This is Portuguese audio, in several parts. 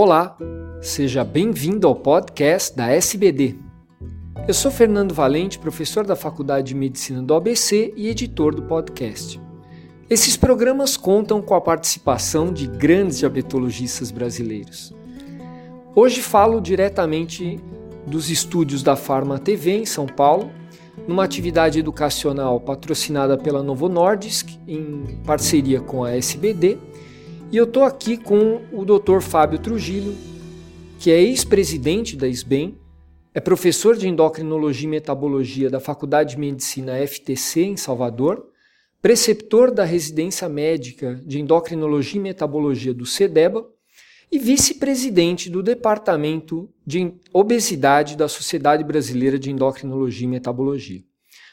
Olá, seja bem-vindo ao podcast da SBD. Eu sou Fernando Valente, professor da Faculdade de Medicina do ABC e editor do podcast. Esses programas contam com a participação de grandes diabetologistas brasileiros. Hoje falo diretamente dos estúdios da Pharma TV em São Paulo, numa atividade educacional patrocinada pela Novo Nordisk em parceria com a SBD e eu estou aqui com o Dr. Fábio Trujillo, que é ex-presidente da SBEM, é professor de endocrinologia e metabologia da Faculdade de Medicina FTC em Salvador, preceptor da residência médica de endocrinologia e metabologia do CEDEBA e vice-presidente do Departamento de Obesidade da Sociedade Brasileira de Endocrinologia e Metabologia.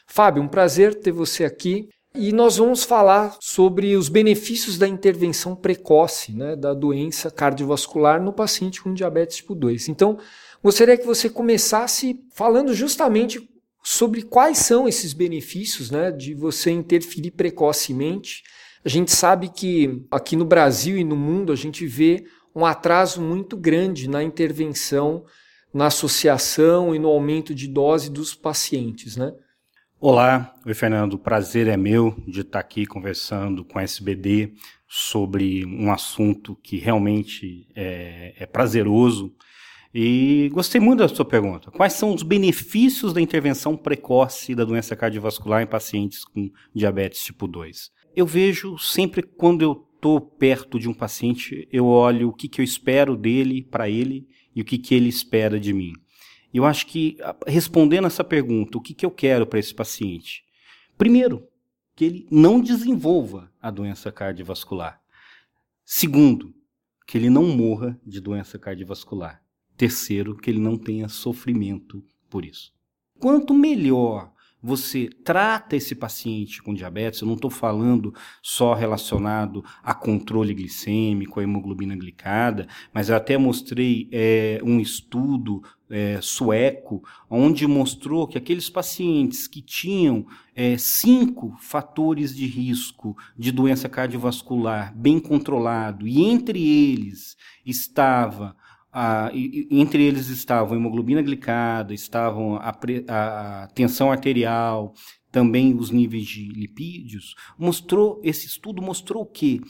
Fábio, um prazer ter você aqui e nós vamos falar sobre os benefícios da intervenção precoce né, da doença cardiovascular no paciente com diabetes tipo 2. Então, gostaria que você começasse falando justamente sobre quais são esses benefícios né, de você interferir precocemente. A gente sabe que aqui no Brasil e no mundo a gente vê um atraso muito grande na intervenção, na associação e no aumento de dose dos pacientes, né? Olá, oi Fernando, prazer é meu de estar aqui conversando com a SBD sobre um assunto que realmente é, é, prazeroso. E gostei muito da sua pergunta. Quais são os benefícios da intervenção precoce da doença cardiovascular em pacientes com diabetes tipo 2? Eu vejo sempre quando eu estou perto de um paciente, eu olho o que, que eu espero dele, para ele, e o que, que ele espera de mim. Eu acho que, respondendo essa pergunta, o que, que eu quero para esse paciente? Primeiro, que ele não desenvolva a doença cardiovascular. Segundo, que ele não morra de doença cardiovascular. Terceiro, que ele não tenha sofrimento por isso. Quanto melhor você trata esse paciente com diabetes, eu não estou falando só relacionado a controle glicêmico, a hemoglobina glicada, mas eu até mostrei é, um estudo é, sueco, onde mostrou que aqueles pacientes que tinham é, cinco fatores de risco de doença cardiovascular bem controlado, e entre eles estava a, e, entre eles estavam hemoglobina glicada, estavam a, a, tensão arterial, também os níveis de lipídios, mostrou esse estudo mostrou o quê?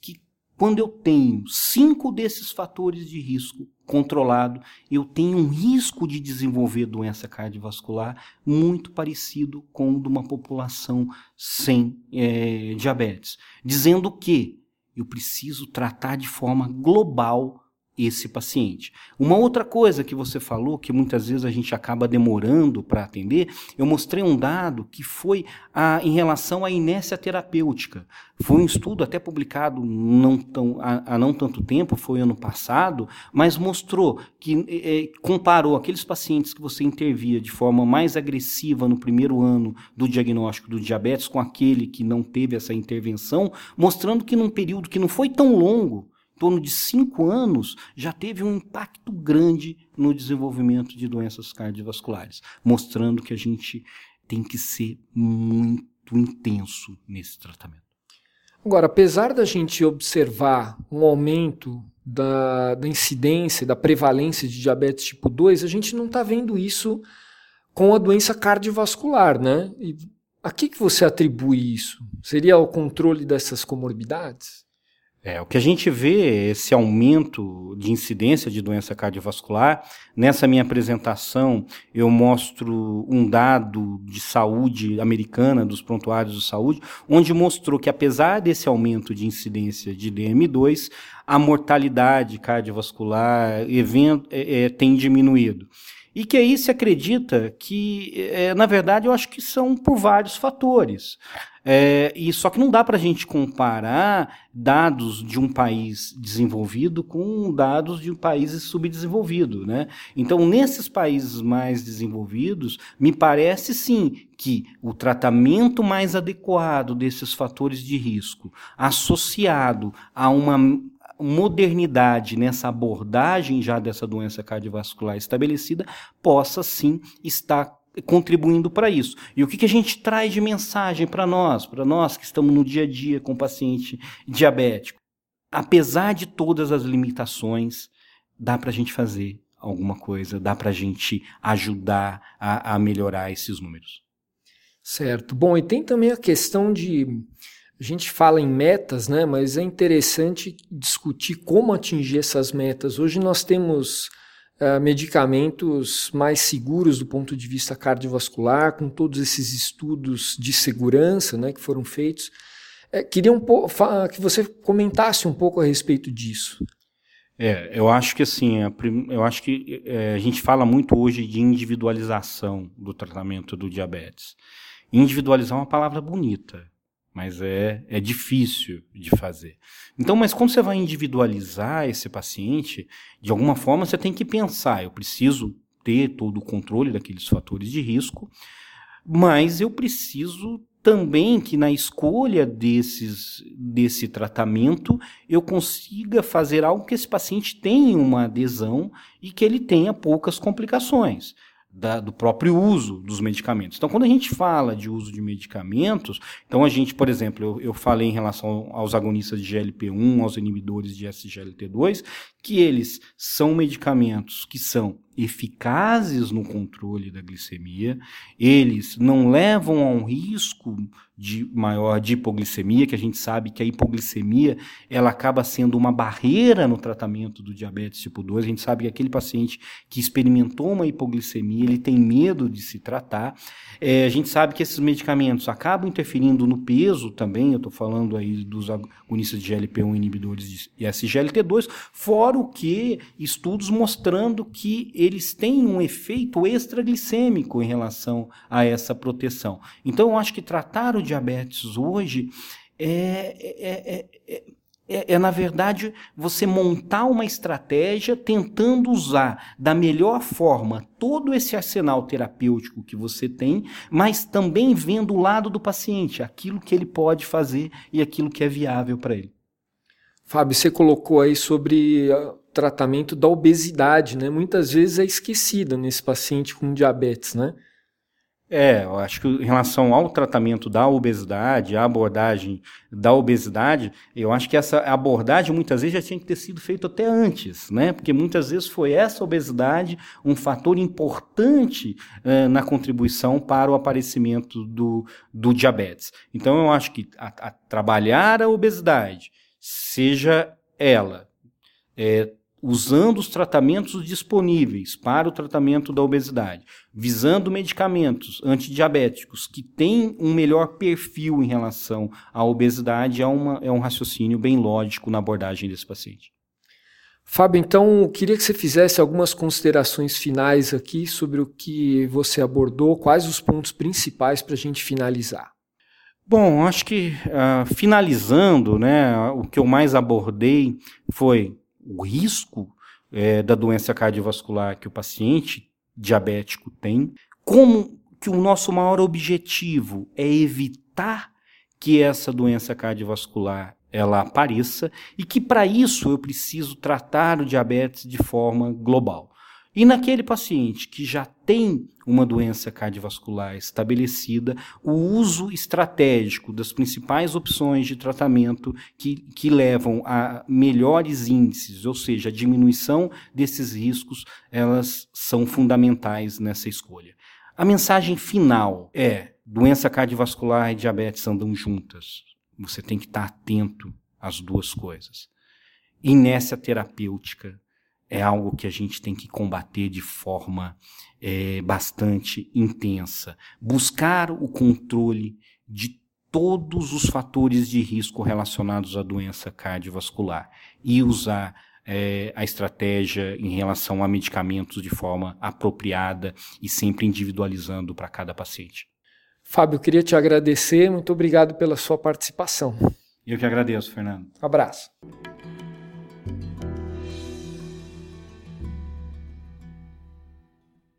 Que quando eu tenho cinco desses fatores de risco controlado, eu tenho um risco de desenvolver doença cardiovascular muito parecido com o de uma população sem é, diabetes, dizendo que eu preciso tratar de forma global esse paciente. Uma outra coisa que você falou, que muitas vezes a gente acaba demorando para atender, eu mostrei um dado que foi a, em relação à inércia terapêutica. Foi um estudo até publicado não tão, há, não tanto tempo, foi ano passado, mas mostrou que é, comparou aqueles pacientes que você intervia de forma mais agressiva no primeiro ano do diagnóstico do diabetes com aquele que não teve essa intervenção, mostrando que num período que não foi tão longo, torno de cinco anos, já teve um impacto grande no desenvolvimento de doenças cardiovasculares, mostrando que a gente tem que ser muito intenso nesse tratamento. Agora, apesar da gente observar um aumento da, da incidência, da prevalência de diabetes tipo 2, a gente não está vendo isso com a doença cardiovascular, né? E a que, que você atribui isso? Seria o controle dessas comorbidades? É, o que a gente vê, esse aumento de incidência de doença cardiovascular, nessa minha apresentação eu mostro um dado de saúde americana, dos prontuários de saúde, onde mostrou que apesar desse aumento de incidência de DM2, a mortalidade cardiovascular é, é, tem diminuído. E que aí se acredita que, é, na verdade, eu acho que são por vários fatores. É, e só que não dá para a gente comparar dados de um país desenvolvido com dados de um país subdesenvolvido, né? Então, nesses países mais desenvolvidos, me parece sim que o tratamento mais adequado desses fatores de risco, associado a uma modernidade nessa abordagem já dessa doença cardiovascular estabelecida possa sim estar contribuindo para isso. E o que, que a gente traz de mensagem para nós, para nós que estamos no dia a dia com paciente diabético? Apesar de todas as limitações, dá para a gente fazer alguma coisa, dá para a gente ajudar a, a melhorar esses números. Certo. Bom, e tem também a questão de. A gente fala em metas, né? Mas é interessante discutir como atingir essas metas. Hoje nós temos uh, medicamentos mais seguros do ponto de vista cardiovascular, com todos esses estudos de segurança né, que foram feitos. É, queria um que você comentasse um pouco a respeito disso. É, eu acho que assim, eu acho que é, a gente fala muito hoje de individualização do tratamento do diabetes. Individualizar é uma palavra bonita, mas é, é difícil de fazer. Então, mas quando você vai individualizar esse paciente, de alguma forma você tem que pensar, eu preciso ter todo o controle daqueles fatores de risco, mas eu preciso também que na escolha desses, desse tratamento eu consiga fazer algo que esse paciente tenha uma adesão e que ele tenha poucas complicações da, do próprio uso dos medicamentos. Então, quando a gente fala de uso de medicamentos, então a gente, por exemplo, eu, eu falei em relação aos agonistas de GLP-1, aos inibidores de SGLT2, que eles são medicamentos que são eficazes no controle da glicemia, eles não levam a um risco de maior de hipoglicemia, que a gente sabe que a hipoglicemia ela acaba sendo uma barreira no tratamento do diabetes tipo 2. A gente sabe que aquele paciente que experimentou uma hipoglicemia, ele tem medo de se tratar. É, a gente sabe que esses medicamentos acabam interferindo no peso também, eu estou falando aí dos agonistas de GLP-1 inibidores de SGLT2, fora o que estudos mostrando que eles têm um efeito extraglicêmico em relação a essa proteção. Então, eu acho que tratar o diabetes hoje é, é, é, é, é, na verdade, você montar uma estratégia tentando usar da melhor forma todo esse arsenal terapêutico que você tem, mas também vendo o lado do paciente, aquilo que ele pode fazer e aquilo que é viável para ele. Fábio, você colocou aí sobre o tratamento da obesidade, né? Muitas vezes é esquecida nesse paciente com diabetes, né? É, eu acho que em relação ao tratamento da obesidade, a abordagem da obesidade, eu acho que essa abordagem muitas vezes já tinha que ter sido feita até antes, né? Porque muitas vezes foi essa obesidade um fator importante uh, na contribuição para o aparecimento do, do diabetes. Então eu acho que a, a trabalhar a obesidade, seja ela é, usando os tratamentos disponíveis para o tratamento da obesidade, visando medicamentos antidiabéticos que têm um melhor perfil em relação à obesidade, é, uma, é um raciocínio bem lógico na abordagem desse paciente. Fábio, então, queria que você fizesse algumas considerações finais aqui sobre o que você abordou, quais os pontos principais para a gente finalizar. Bom, acho que uh, finalizando, né, o que eu mais abordei foi o risco é, da doença cardiovascular que o paciente diabético tem, como que o nosso maior objetivo é evitar que essa doença cardiovascular ela apareça e que para isso eu preciso tratar o diabetes de forma global. E naquele paciente que já tem uma doença cardiovascular estabelecida, o uso estratégico das principais opções de tratamento que, que levam a melhores índices, ou seja, a diminuição desses riscos, elas são fundamentais nessa escolha. A mensagem final é: doença cardiovascular e diabetes andam juntas. Você tem que estar atento às duas coisas. Inércia terapêutica é algo que a gente tem que combater de forma é, bastante intensa. Buscar o controle de todos os fatores de risco relacionados à doença cardiovascular e usar é, a estratégia em relação a medicamentos de forma apropriada e sempre individualizando para cada paciente. Fábio, queria te agradecer. Muito obrigado pela sua participação. Eu que agradeço, Fernando. abraço.